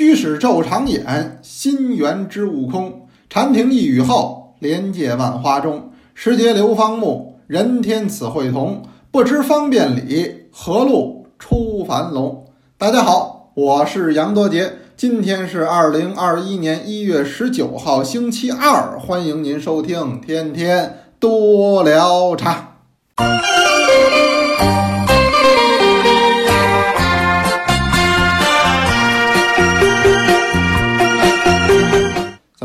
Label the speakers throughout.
Speaker 1: 虚实昼长眼，心源知悟空。禅庭一雨后，莲界万花中。时节流芳暮，人天此会同。不知方便里，何路出樊笼？大家好，我是杨多杰，今天是二零二一年一月十九号，星期二，欢迎您收听天天多聊茶。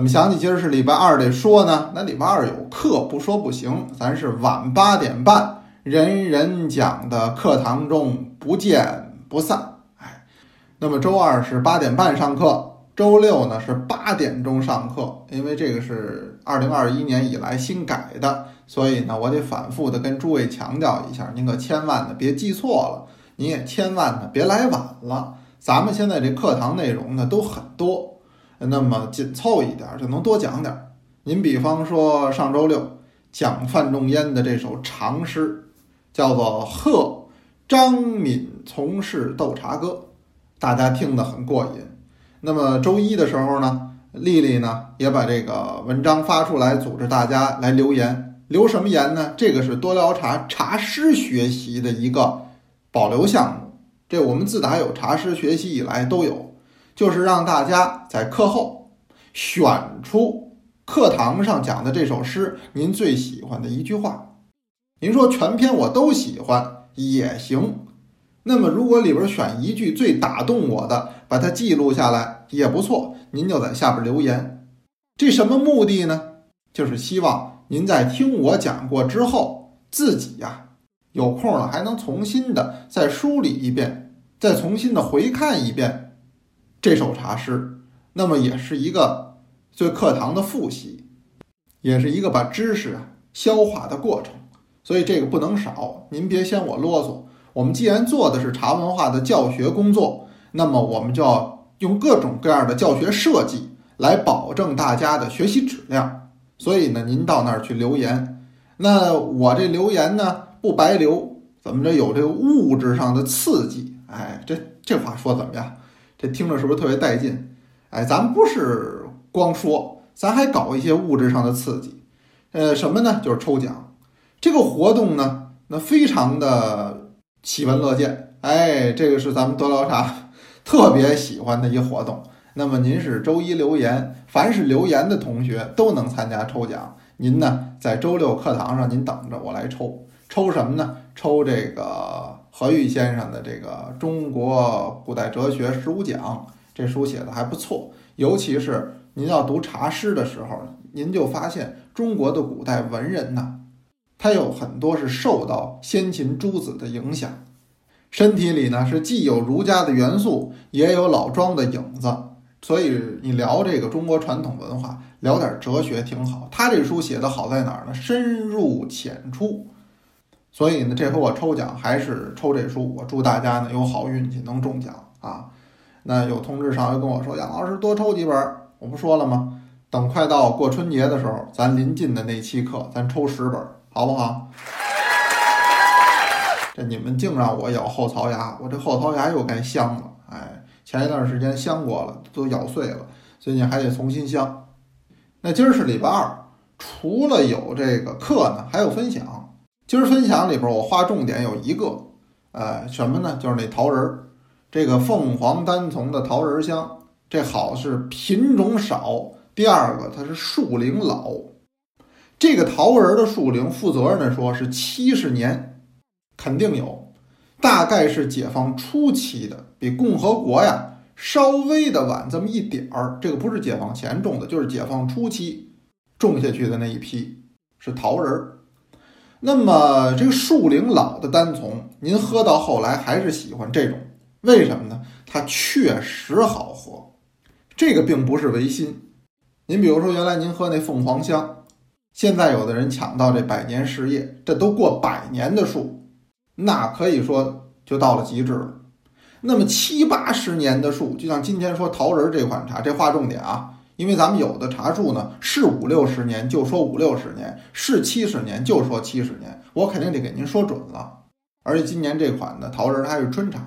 Speaker 1: 么想起今儿是礼拜二得说呢？那礼拜二有课，不说不行。咱是晚八点半，人人讲的课堂中不见不散。哎，那么周二是八点半上课，周六呢是八点钟上课。因为这个是二零二一年以来新改的，所以呢我得反复的跟诸位强调一下，您可千万的别记错了，您也千万的别来晚了。咱们现在这课堂内容呢都很多。那么紧凑一点就能多讲点儿。您比方说上周六讲范仲淹的这首长诗，叫做《贺张敏从事斗茶歌》，大家听得很过瘾。那么周一的时候呢，丽丽呢也把这个文章发出来，组织大家来留言。留什么言呢？这个是多聊茶茶诗学习的一个保留项目。这我们自打有茶诗学习以来都有。就是让大家在课后选出课堂上讲的这首诗您最喜欢的一句话。您说全篇我都喜欢也行。那么如果里边选一句最打动我的，把它记录下来也不错。您就在下边留言。这什么目的呢？就是希望您在听我讲过之后，自己呀有空了还能重新的再梳理一遍，再重新的回看一遍。这首茶诗，那么也是一个对课堂的复习，也是一个把知识啊消化的过程，所以这个不能少。您别嫌我啰嗦。我们既然做的是茶文化的教学工作，那么我们就要用各种各样的教学设计来保证大家的学习质量。所以呢，您到那儿去留言，那我这留言呢不白留，怎么着有这个物质上的刺激？哎，这这话说怎么样？这听着是不是特别带劲？哎，咱不是光说，咱还搞一些物质上的刺激。呃，什么呢？就是抽奖。这个活动呢，那非常的喜闻乐见。哎，这个是咱们多聊茶特别喜欢的一活动。那么您是周一留言，凡是留言的同学都能参加抽奖。您呢，在周六课堂上您等着我来抽。抽什么呢？抽这个。何玉先生的这个《中国古代哲学十五讲》这书写的还不错，尤其是您要读茶诗的时候，您就发现中国的古代文人呐，他有很多是受到先秦诸子的影响，身体里呢是既有儒家的元素，也有老庄的影子，所以你聊这个中国传统文化，聊点哲学挺好。他这书写的好在哪儿呢？深入浅出。所以呢，这回我抽奖还是抽这书，我祝大家呢有好运气，能中奖啊！那有同志上回跟我说，杨老师多抽几本，我不说了吗？等快到过春节的时候，咱临近的那期课，咱抽十本，好不好？这你们净让我咬后槽牙，我这后槽牙又该镶了。哎，前一段时间镶过了，都咬碎了，最近还得重新镶。那今儿是礼拜二，除了有这个课呢，还有分享。今儿分享里边，我划重点有一个，呃，什么呢？就是那桃仁儿，这个凤凰单丛的桃仁香，这好是品种少。第二个，它是树龄老，这个桃仁的树龄，负责任的说是七十年，肯定有，大概是解放初期的，比共和国呀稍微的晚这么一点儿。这个不是解放前种的，就是解放初期种下去的那一批是桃仁儿。那么这个树龄老的单丛，您喝到后来还是喜欢这种？为什么呢？它确实好喝。这个并不是唯心。您比如说，原来您喝那凤凰香，现在有的人抢到这百年事业，这都过百年的树，那可以说就到了极致了。那么七八十年的树，就像今天说桃仁这款茶，这划重点啊。因为咱们有的茶树呢是五六十年就说五六十年，是七十年就说七十年，我肯定得给您说准了。而且今年这款的桃仁它是春茶，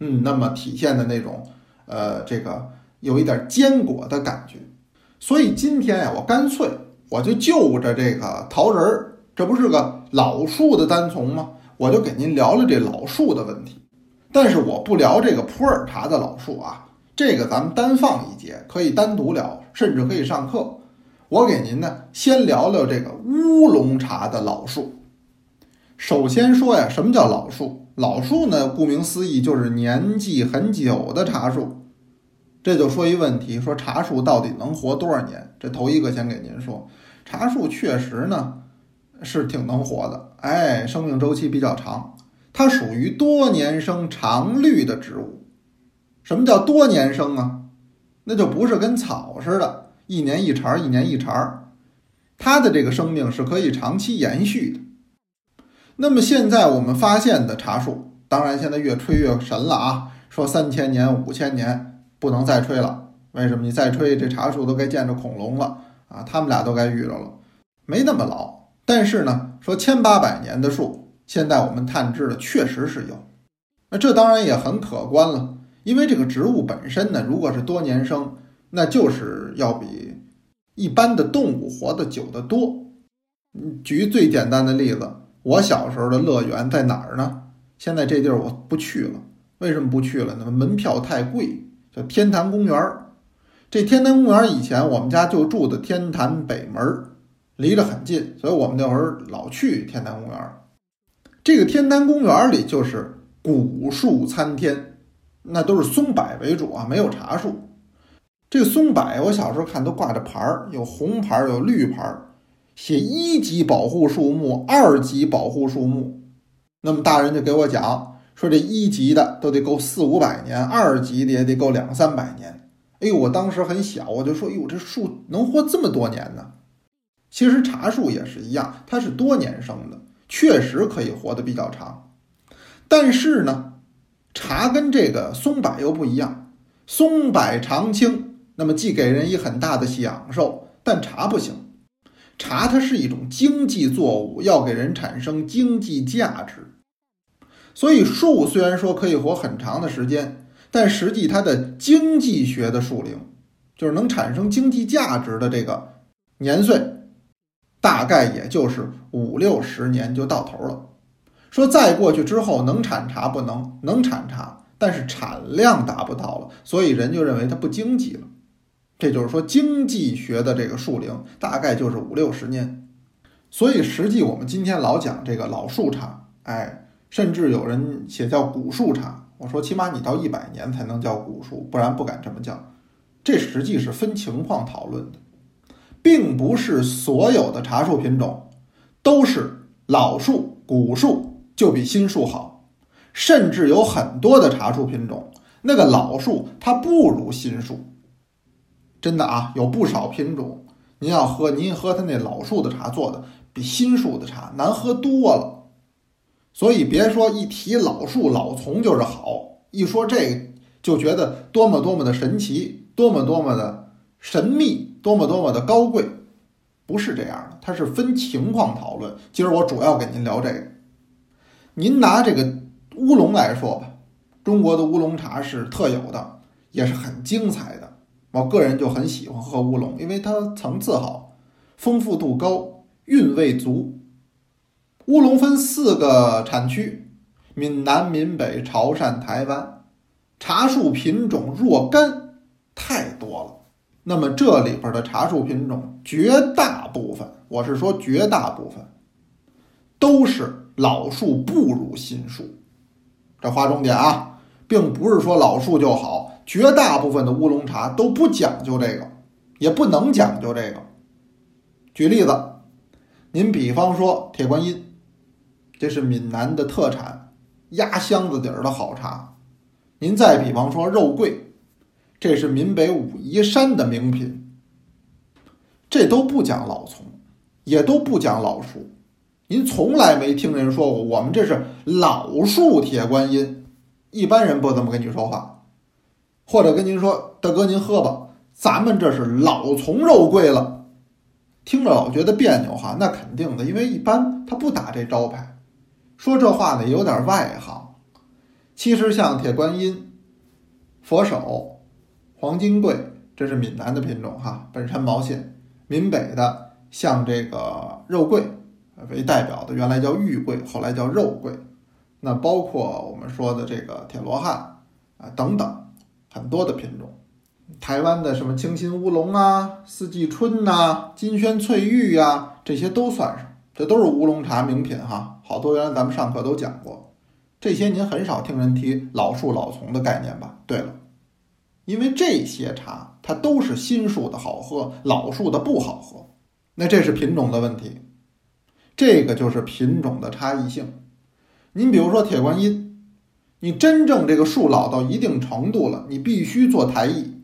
Speaker 1: 嗯，那么体现的那种，呃，这个有一点坚果的感觉。所以今天呀，我干脆我就就着这个桃仁儿，这不是个老树的单丛吗？我就给您聊聊这老树的问题。但是我不聊这个普洱茶的老树啊，这个咱们单放一节，可以单独聊，甚至可以上课。我给您呢，先聊聊这个乌龙茶的老树。首先说呀，什么叫老树？老树呢，顾名思义就是年纪很久的茶树。这就说一问题，说茶树到底能活多少年？这头一个先给您说，茶树确实呢是挺能活的，哎，生命周期比较长。它属于多年生常绿的植物。什么叫多年生啊？那就不是跟草似的，一年一茬，一年一茬。它的这个生命是可以长期延续的。那么现在我们发现的茶树，当然现在越吹越神了啊！说三千年、五千年不能再吹了，为什么？你再吹，这茶树都该见着恐龙了啊！他们俩都该遇着了，没那么老。但是呢，说千八百年的树，现在我们探知的确实是有。那这当然也很可观了，因为这个植物本身呢，如果是多年生，那就是要比一般的动物活得久得多。举最简单的例子。我小时候的乐园在哪儿呢？现在这地儿我不去了。为什么不去了呢？门票太贵。叫天坛公园儿。这天坛公园以前我们家就住的天坛北门，离着很近，所以我们那会儿老去天坛公园。这个天坛公园里就是古树参天，那都是松柏为主啊，没有茶树。这个松柏我小时候看都挂着牌儿，有红牌儿，有绿牌儿。写一级保护树木，二级保护树木，那么大人就给我讲说，这一级的都得够四五百年，二级的也得够两三百年。哎呦，我当时很小，我就说，哟，这树能活这么多年呢？其实茶树也是一样，它是多年生的，确实可以活得比较长。但是呢，茶跟这个松柏又不一样，松柏常青，那么既给人以很大的享受，但茶不行。茶它是一种经济作物，要给人产生经济价值，所以树虽然说可以活很长的时间，但实际它的经济学的树龄，就是能产生经济价值的这个年岁，大概也就是五六十年就到头了。说再过去之后能产茶不能？能产茶，但是产量达不到了，所以人就认为它不经济了。这就是说，经济学的这个树龄大概就是五六十年，所以实际我们今天老讲这个老树茶，哎，甚至有人写叫古树茶。我说起码你到一百年才能叫古树，不然不敢这么叫。这实际是分情况讨论的，并不是所有的茶树品种都是老树、古树就比新树好，甚至有很多的茶树品种，那个老树它不如新树。真的啊，有不少品种，您要喝，您喝它那老树的茶做的，比新树的茶难喝多了。所以别说一提老树老丛就是好，一说这就觉得多么多么的神奇，多么多么的神秘，多么多么的高贵，不是这样的，它是分情况讨论。今儿我主要给您聊这个，您拿这个乌龙来说吧，中国的乌龙茶是特有的，也是很精彩的。我个人就很喜欢喝乌龙，因为它层次好，丰富度高，韵味足。乌龙分四个产区：闽南、闽北、潮汕、台湾。茶树品种若干太多了。那么这里边的茶树品种，绝大部分，我是说绝大部分，都是老树不如新树。这划重点啊，并不是说老树就好。绝大部分的乌龙茶都不讲究这个，也不能讲究这个。举例子，您比方说铁观音，这是闽南的特产，压箱子底儿的好茶。您再比方说肉桂，这是闽北武夷山的名品。这都不讲老丛，也都不讲老树。您从来没听人说过，我们这是老树铁观音。一般人不怎么跟你说话。或者跟您说，大哥您喝吧，咱们这是老丛肉桂了，听着老觉得别扭哈。那肯定的，因为一般他不打这招牌，说这话呢有点外行。其实像铁观音、佛手、黄金桂，这是闽南的品种哈，本山毛线。闽北的像这个肉桂为代表的，原来叫玉桂，后来叫肉桂。那包括我们说的这个铁罗汉啊等等很多的品种。台湾的什么清新乌龙啊、四季春呐、金萱翠玉呀，这些都算上，这都是乌龙茶名品哈。好多原来咱们上课都讲过，这些您很少听人提老树老丛的概念吧？对了，因为这些茶它都是新树的好喝，老树的不好喝，那这是品种的问题，这个就是品种的差异性。您比如说铁观音，你真正这个树老到一定程度了，你必须做台艺。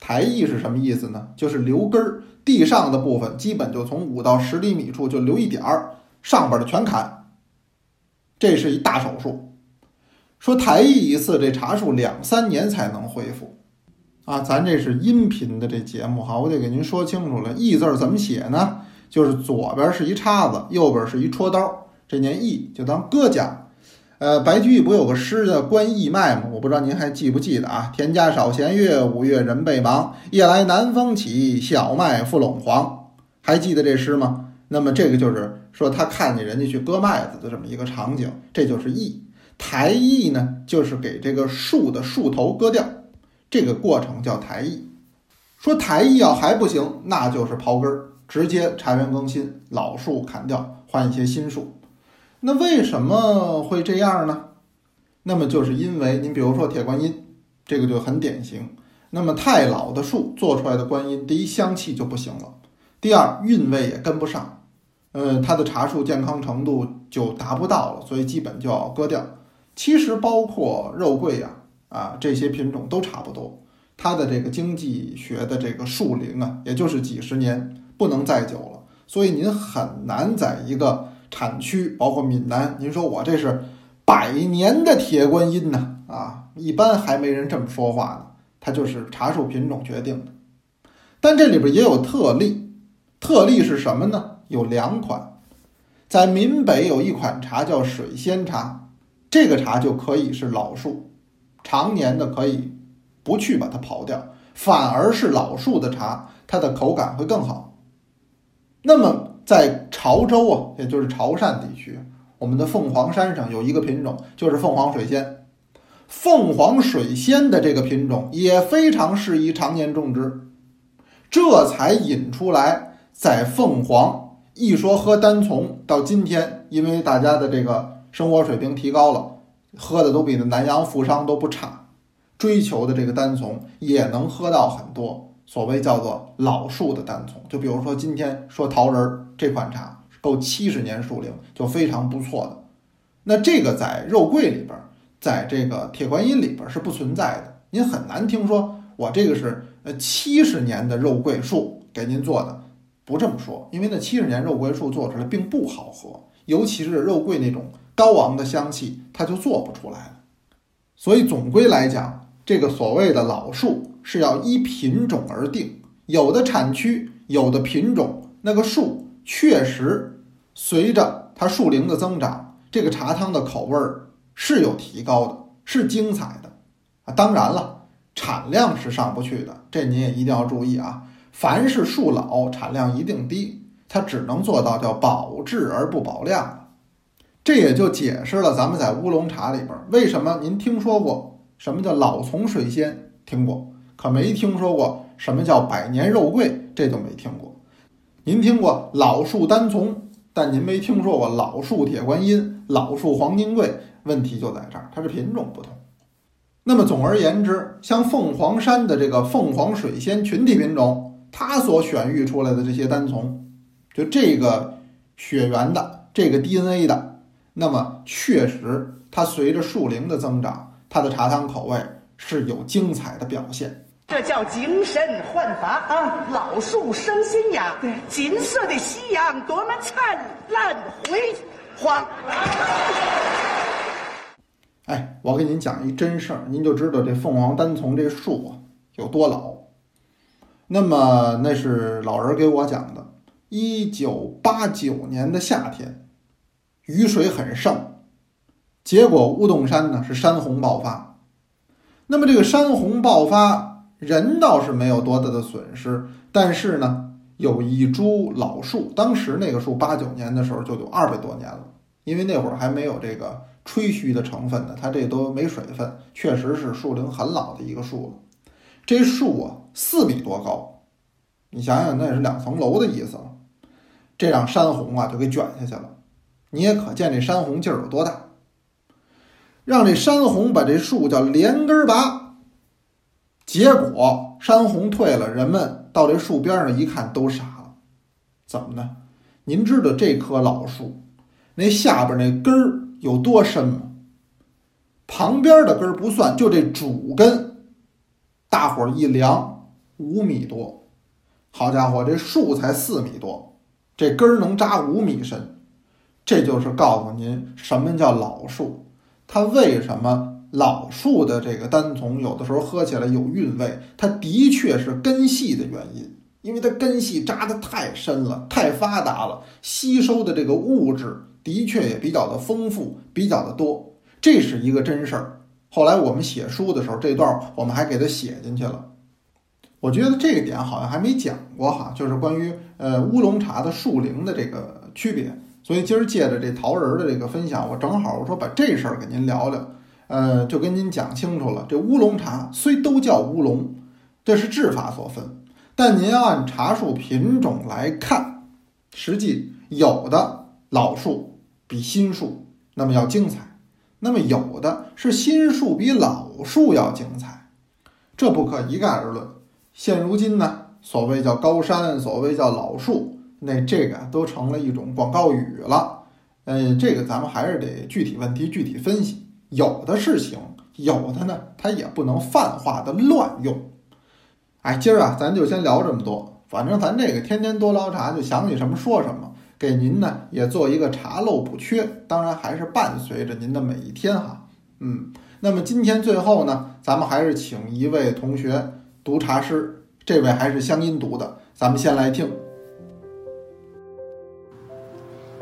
Speaker 1: 台艺是什么意思呢？就是留根儿，地上的部分基本就从五到十厘米处就留一点儿，上边的全砍。这是一大手术。说台艺一次，这茶树两三年才能恢复。啊，咱这是音频的这节目哈，我得给您说清楚了。艺字怎么写呢？就是左边是一叉子，右边是一戳刀，这念艺就当割家。呃，白居易不有个诗叫《观义卖》吗？我不知道您还记不记得啊？田家少闲月，五月人倍忙。夜来南风起，小麦覆陇黄。还记得这诗吗？那么这个就是说他看见人家去割麦子的这么一个场景，这就是义。抬义呢，就是给这个树的树头割掉，这个过程叫抬义。说抬义要还不行，那就是刨根儿，直接茶园更新，老树砍掉，换一些新树。那为什么会这样呢？那么就是因为您比如说铁观音，这个就很典型。那么太老的树做出来的观音，第一香气就不行了，第二韵味也跟不上，呃，它的茶树健康程度就达不到了，所以基本就要割掉。其实包括肉桂呀，啊这些品种都差不多，它的这个经济学的这个树龄啊，也就是几十年，不能再久了，所以您很难在一个。产区包括闽南，您说我这是百年的铁观音呢？啊，一般还没人这么说话呢。它就是茶树品种决定的，但这里边也有特例。特例是什么呢？有两款，在闽北有一款茶叫水仙茶，这个茶就可以是老树，常年的可以不去把它刨掉，反而是老树的茶，它的口感会更好。那么。在潮州啊，也就是潮汕地区，我们的凤凰山上有一个品种，就是凤凰水仙。凤凰水仙的这个品种也非常适宜常年种植，这才引出来，在凤凰一说喝单丛，到今天，因为大家的这个生活水平提高了，喝的都比那南洋富商都不差，追求的这个单丛也能喝到很多。所谓叫做老树的单丛，就比如说今天说桃仁儿这款茶够七十年树龄，就非常不错的。那这个在肉桂里边，在这个铁观音里边是不存在的。您很难听说我这个是呃七十年的肉桂树给您做的，不这么说，因为那七十年肉桂树做出来并不好喝，尤其是肉桂那种高昂的香气，它就做不出来了。所以总归来讲，这个所谓的老树。是要依品种而定，有的产区、有的品种，那个树确实随着它树龄的增长，这个茶汤的口味儿是有提高的，是精彩的啊。当然了，产量是上不去的，这您也一定要注意啊。凡是树老，产量一定低，它只能做到叫保质而不保量了。这也就解释了咱们在乌龙茶里边为什么您听说过什么叫老丛水仙，听过。可没听说过什么叫百年肉桂，这就没听过。您听过老树单丛，但您没听说过老树铁观音、老树黄金桂。问题就在这儿，它是品种不同。那么总而言之，像凤凰山的这个凤凰水仙群体品种，它所选育出来的这些单丛，就这个血缘的、这个 DNA 的，那么确实它随着树龄的增长，它的茶汤口味是有精彩的表现。
Speaker 2: 这叫精神焕发啊！老树生新芽，对，金色的夕阳多么灿烂辉煌。
Speaker 1: 哎，我给您讲一真事儿，您就知道这凤凰单丛这树啊有多老。那么那是老人给我讲的，一九八九年的夏天，雨水很盛，结果乌洞山呢是山洪爆发。那么这个山洪爆发。人倒是没有多大的损失，但是呢，有一株老树，当时那个树八九年的时候就有二百多年了，因为那会儿还没有这个吹嘘的成分呢，它这都没水分，确实是树龄很老的一个树了。这树啊，四米多高，你想想，那也是两层楼的意思了。这让山洪啊就给卷下去了，你也可见这山洪劲儿有多大。让这山洪把这树叫连根拔，结果山洪退了，人们到这树边上一看都傻了，怎么呢？您知道这棵老树那下边那根儿有多深吗？旁边的根儿不算，就这主根，大伙儿一量五米多。好家伙，这树才四米多，这根儿能扎五米深，这就是告诉您什么叫老树。它为什么老树的这个单丛有的时候喝起来有韵味？它的确是根系的原因，因为它根系扎得太深了，太发达了，吸收的这个物质的确也比较的丰富，比较的多，这是一个真事儿。后来我们写书的时候，这段我们还给它写进去了。我觉得这个点好像还没讲过哈，就是关于呃乌龙茶的树龄的这个区别。所以今儿借着这桃仁的这个分享，我正好我说把这事儿给您聊聊，呃，就跟您讲清楚了。这乌龙茶虽都叫乌龙，这是制法所分，但您要按茶树品种来看，实际有的老树比新树那么要精彩，那么有的是新树比老树要精彩，这不可一概而论。现如今呢，所谓叫高山，所谓叫老树。那这个都成了一种广告语了，呃，这个咱们还是得具体问题具体分析，有的是行，有的呢，它也不能泛化的乱用。哎，今儿啊，咱就先聊这么多，反正咱这个天天多捞茶，就想起什么说什么，给您呢也做一个茶漏补缺，当然还是伴随着您的每一天哈。嗯，那么今天最后呢，咱们还是请一位同学读茶诗，这位还是乡音读的，咱们先来听。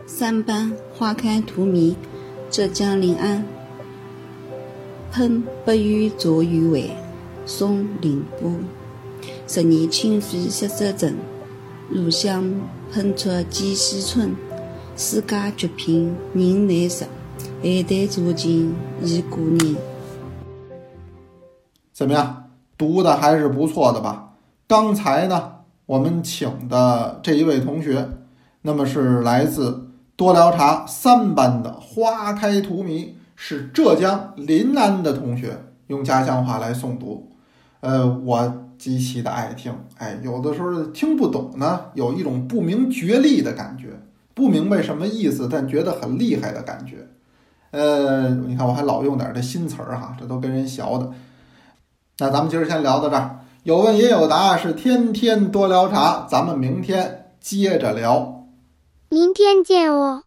Speaker 3: 三班花开荼蘼，浙江临安。喷白玉作玉碗，送凌波。十年清飞色色沉，炉香喷出几时春。世界绝品人难识，海带足尽已故人。
Speaker 1: 怎么样？读的还是不错的吧？刚才呢，我们请的这一位同学，那么是来自。多聊茶三班的花开荼蘼是浙江临安的同学用家乡话来诵读，呃，我极其的爱听，哎，有的时候听不懂呢，有一种不明觉厉的感觉，不明白什么意思，但觉得很厉害的感觉，呃，你看我还老用点这新词儿哈，这都跟人学的。那咱们今儿先聊到这儿，有问也有答，是天天多聊茶，咱们明天接着聊。
Speaker 4: 明天见哦。